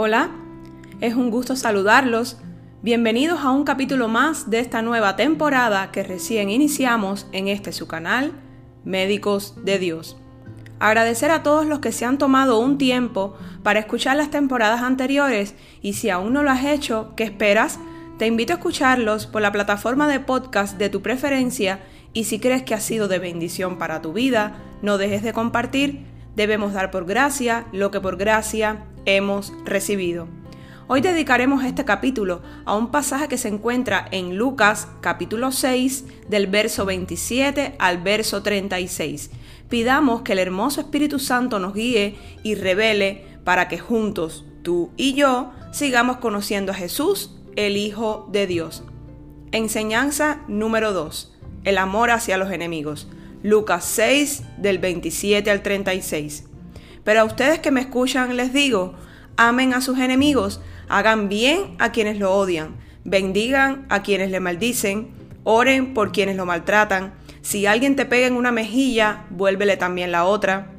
Hola, es un gusto saludarlos. Bienvenidos a un capítulo más de esta nueva temporada que recién iniciamos en este su canal, Médicos de Dios. Agradecer a todos los que se han tomado un tiempo para escuchar las temporadas anteriores y si aún no lo has hecho, ¿qué esperas? Te invito a escucharlos por la plataforma de podcast de tu preferencia y si crees que ha sido de bendición para tu vida, no dejes de compartir. Debemos dar por gracia lo que por gracia hemos recibido. Hoy dedicaremos este capítulo a un pasaje que se encuentra en Lucas capítulo 6 del verso 27 al verso 36. Pidamos que el hermoso Espíritu Santo nos guíe y revele para que juntos, tú y yo, sigamos conociendo a Jesús, el Hijo de Dios. Enseñanza número 2. El amor hacia los enemigos. Lucas 6 del 27 al 36. Pero a ustedes que me escuchan les digo, amen a sus enemigos, hagan bien a quienes lo odian, bendigan a quienes le maldicen, oren por quienes lo maltratan. Si alguien te pega en una mejilla, vuélvele también la otra.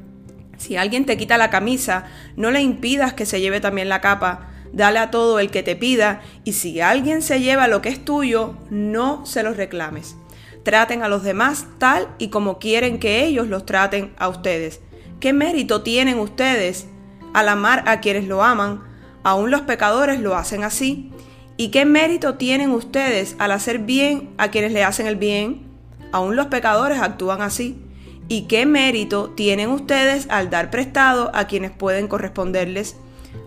Si alguien te quita la camisa, no le impidas que se lleve también la capa. Dale a todo el que te pida, y si alguien se lleva lo que es tuyo, no se los reclames. Traten a los demás tal y como quieren que ellos los traten a ustedes. ¿Qué mérito tienen ustedes al amar a quienes lo aman? Aún los pecadores lo hacen así. ¿Y qué mérito tienen ustedes al hacer bien a quienes le hacen el bien? Aún los pecadores actúan así. ¿Y qué mérito tienen ustedes al dar prestado a quienes pueden corresponderles?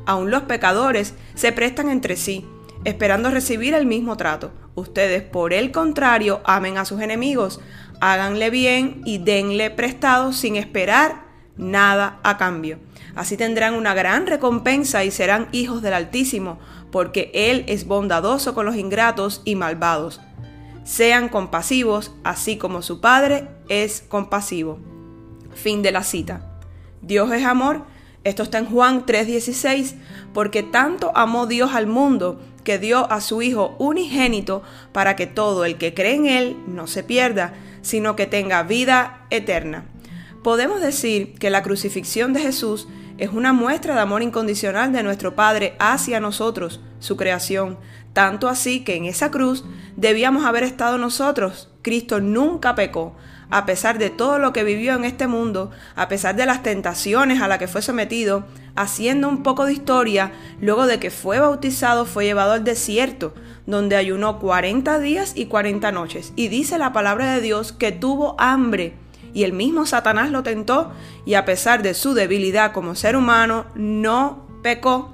Aún los pecadores se prestan entre sí, esperando recibir el mismo trato. Ustedes, por el contrario, amen a sus enemigos, háganle bien y denle prestado sin esperar nada a cambio. Así tendrán una gran recompensa y serán hijos del Altísimo, porque Él es bondadoso con los ingratos y malvados. Sean compasivos, así como su Padre es compasivo. Fin de la cita. Dios es amor. Esto está en Juan 3:16, porque tanto amó Dios al mundo que dio a su Hijo unigénito para que todo el que cree en Él no se pierda, sino que tenga vida eterna. Podemos decir que la crucifixión de Jesús es una muestra de amor incondicional de nuestro Padre hacia nosotros, su creación, tanto así que en esa cruz debíamos haber estado nosotros. Cristo nunca pecó, a pesar de todo lo que vivió en este mundo, a pesar de las tentaciones a las que fue sometido, haciendo un poco de historia, luego de que fue bautizado fue llevado al desierto, donde ayunó 40 días y 40 noches, y dice la palabra de Dios que tuvo hambre y el mismo Satanás lo tentó y a pesar de su debilidad como ser humano, no pecó.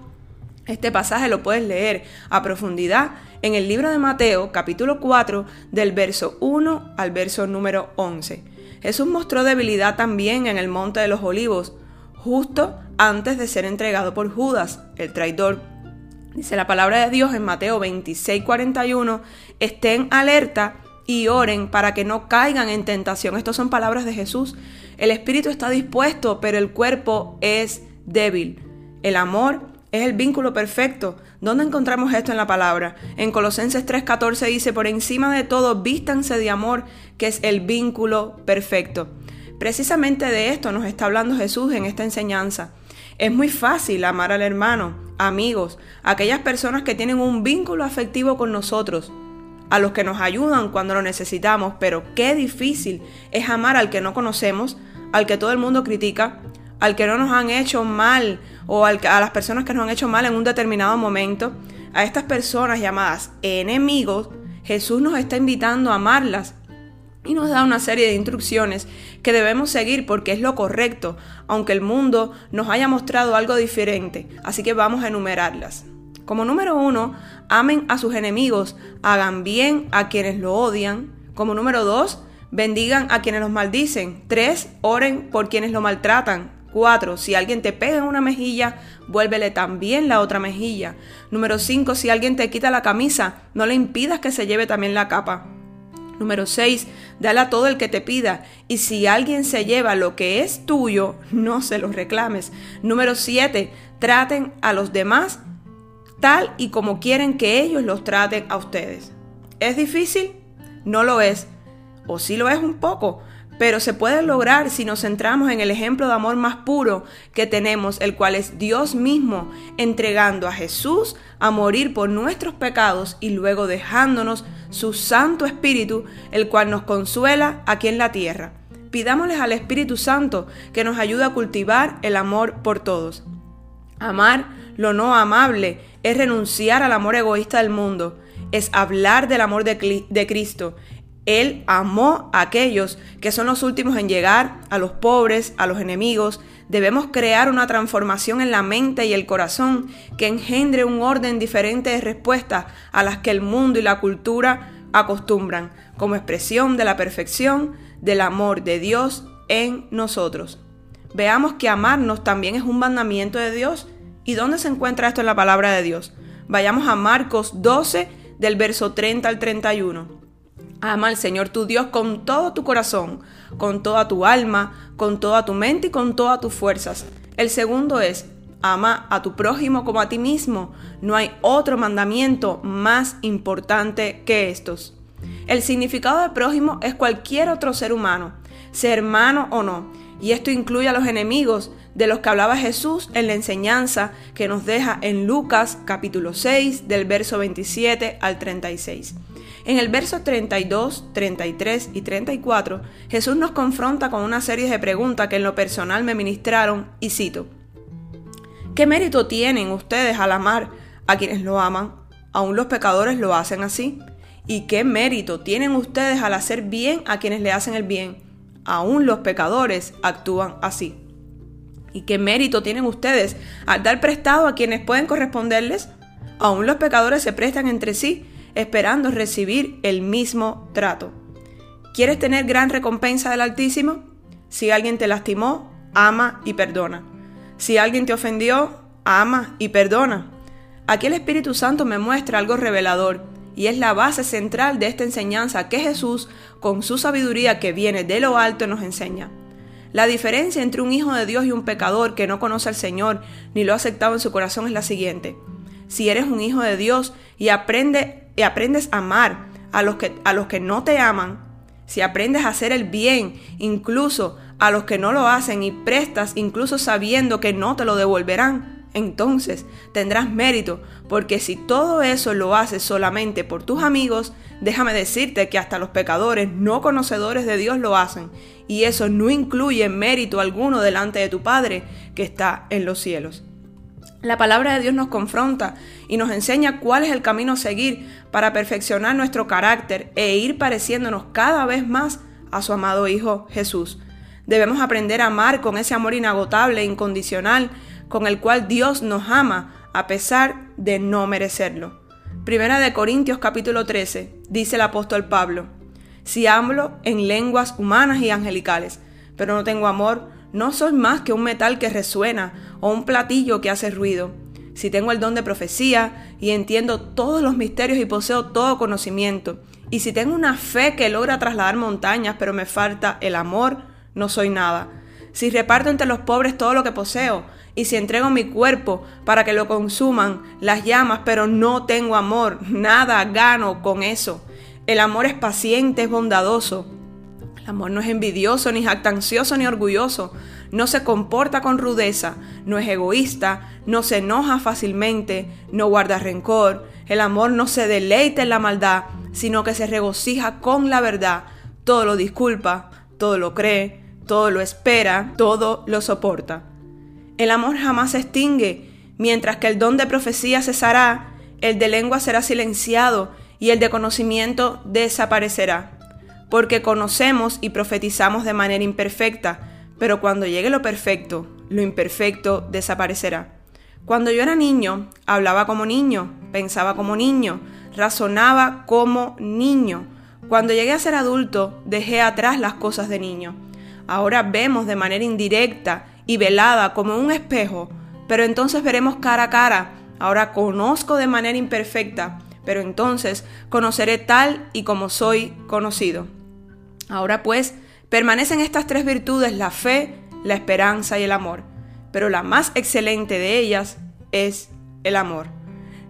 Este pasaje lo puedes leer a profundidad en el libro de Mateo capítulo 4 del verso 1 al verso número 11. Jesús mostró debilidad también en el monte de los olivos, justo antes de ser entregado por Judas, el traidor. Dice la palabra de Dios en Mateo 26, 41, estén alerta y oren para que no caigan en tentación. Estas son palabras de Jesús. El espíritu está dispuesto, pero el cuerpo es débil. El amor es el vínculo perfecto. ¿Dónde encontramos esto en la palabra? En Colosenses 3:14 dice, por encima de todo, vístanse de amor, que es el vínculo perfecto. Precisamente de esto nos está hablando Jesús en esta enseñanza. Es muy fácil amar al hermano, amigos, aquellas personas que tienen un vínculo afectivo con nosotros a los que nos ayudan cuando lo necesitamos, pero qué difícil es amar al que no conocemos, al que todo el mundo critica, al que no nos han hecho mal o a las personas que nos han hecho mal en un determinado momento. A estas personas llamadas enemigos, Jesús nos está invitando a amarlas y nos da una serie de instrucciones que debemos seguir porque es lo correcto, aunque el mundo nos haya mostrado algo diferente. Así que vamos a enumerarlas. Como número uno, amen a sus enemigos, hagan bien a quienes lo odian. Como número dos, bendigan a quienes los maldicen. Tres, oren por quienes lo maltratan. Cuatro, si alguien te pega en una mejilla, vuélvele también la otra mejilla. Número cinco, si alguien te quita la camisa, no le impidas que se lleve también la capa. Número 6. Dale a todo el que te pida. Y si alguien se lleva lo que es tuyo, no se lo reclames. Número 7. Traten a los demás tal y como quieren que ellos los traten a ustedes. ¿Es difícil? No lo es. O sí lo es un poco, pero se puede lograr si nos centramos en el ejemplo de amor más puro que tenemos, el cual es Dios mismo entregando a Jesús a morir por nuestros pecados y luego dejándonos su Santo Espíritu, el cual nos consuela aquí en la tierra. Pidámosles al Espíritu Santo que nos ayude a cultivar el amor por todos. Amar lo no amable es renunciar al amor egoísta del mundo, es hablar del amor de, de Cristo, él amó a aquellos que son los últimos en llegar, a los pobres, a los enemigos. Debemos crear una transformación en la mente y el corazón que engendre un orden diferente de respuestas a las que el mundo y la cultura acostumbran, como expresión de la perfección del amor de Dios en nosotros. Veamos que amarnos también es un mandamiento de Dios. ¿Y dónde se encuentra esto en la palabra de Dios? Vayamos a Marcos 12 del verso 30 al 31. Ama al Señor tu Dios con todo tu corazón, con toda tu alma, con toda tu mente y con todas tus fuerzas. El segundo es, ama a tu prójimo como a ti mismo. No hay otro mandamiento más importante que estos. El significado de prójimo es cualquier otro ser humano, sea hermano o no, y esto incluye a los enemigos de los que hablaba Jesús en la enseñanza que nos deja en Lucas capítulo 6 del verso 27 al 36. En el verso 32, 33 y 34, Jesús nos confronta con una serie de preguntas que en lo personal me ministraron y cito. ¿Qué mérito tienen ustedes al amar a quienes lo aman? Aún los pecadores lo hacen así. ¿Y qué mérito tienen ustedes al hacer bien a quienes le hacen el bien? Aún los pecadores actúan así. ¿Y qué mérito tienen ustedes al dar prestado a quienes pueden corresponderles? Aún los pecadores se prestan entre sí esperando recibir el mismo trato. ¿Quieres tener gran recompensa del Altísimo? Si alguien te lastimó, ama y perdona. Si alguien te ofendió, ama y perdona. Aquí el Espíritu Santo me muestra algo revelador y es la base central de esta enseñanza que Jesús, con su sabiduría que viene de lo alto, nos enseña. La diferencia entre un hijo de Dios y un pecador que no conoce al Señor ni lo ha aceptado en su corazón es la siguiente. Si eres un hijo de Dios y aprende y aprendes a amar a los, que, a los que no te aman, si aprendes a hacer el bien incluso a los que no lo hacen y prestas incluso sabiendo que no te lo devolverán, entonces tendrás mérito, porque si todo eso lo haces solamente por tus amigos, déjame decirte que hasta los pecadores no conocedores de Dios lo hacen, y eso no incluye mérito alguno delante de tu Padre que está en los cielos. La palabra de Dios nos confronta y nos enseña cuál es el camino a seguir para perfeccionar nuestro carácter e ir pareciéndonos cada vez más a su amado Hijo Jesús. Debemos aprender a amar con ese amor inagotable e incondicional con el cual Dios nos ama a pesar de no merecerlo. Primera de Corintios capítulo 13 dice el apóstol Pablo, si hablo en lenguas humanas y angelicales, pero no tengo amor, no soy más que un metal que resuena o un platillo que hace ruido. Si tengo el don de profecía y entiendo todos los misterios y poseo todo conocimiento, y si tengo una fe que logra trasladar montañas pero me falta el amor, no soy nada. Si reparto entre los pobres todo lo que poseo, y si entrego mi cuerpo para que lo consuman las llamas, pero no tengo amor, nada gano con eso. El amor es paciente, es bondadoso amor no es envidioso, ni jactancioso, ni orgulloso. No se comporta con rudeza, no es egoísta, no se enoja fácilmente, no guarda rencor. El amor no se deleita en la maldad, sino que se regocija con la verdad. Todo lo disculpa, todo lo cree, todo lo espera, todo lo soporta. El amor jamás se extingue, mientras que el don de profecía cesará, el de lengua será silenciado y el de conocimiento desaparecerá porque conocemos y profetizamos de manera imperfecta, pero cuando llegue lo perfecto, lo imperfecto desaparecerá. Cuando yo era niño, hablaba como niño, pensaba como niño, razonaba como niño. Cuando llegué a ser adulto, dejé atrás las cosas de niño. Ahora vemos de manera indirecta y velada como un espejo, pero entonces veremos cara a cara. Ahora conozco de manera imperfecta, pero entonces conoceré tal y como soy conocido. Ahora pues, permanecen estas tres virtudes, la fe, la esperanza y el amor, pero la más excelente de ellas es el amor.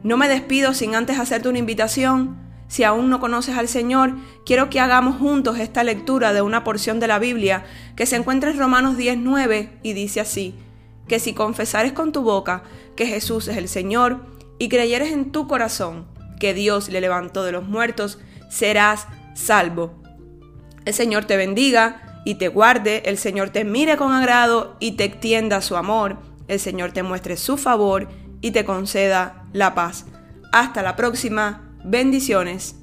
No me despido sin antes hacerte una invitación. Si aún no conoces al Señor, quiero que hagamos juntos esta lectura de una porción de la Biblia que se encuentra en Romanos 19 y dice así, que si confesares con tu boca que Jesús es el Señor y creyeres en tu corazón que Dios le levantó de los muertos, serás salvo. El Señor te bendiga y te guarde, el Señor te mire con agrado y te extienda su amor, el Señor te muestre su favor y te conceda la paz. Hasta la próxima. Bendiciones.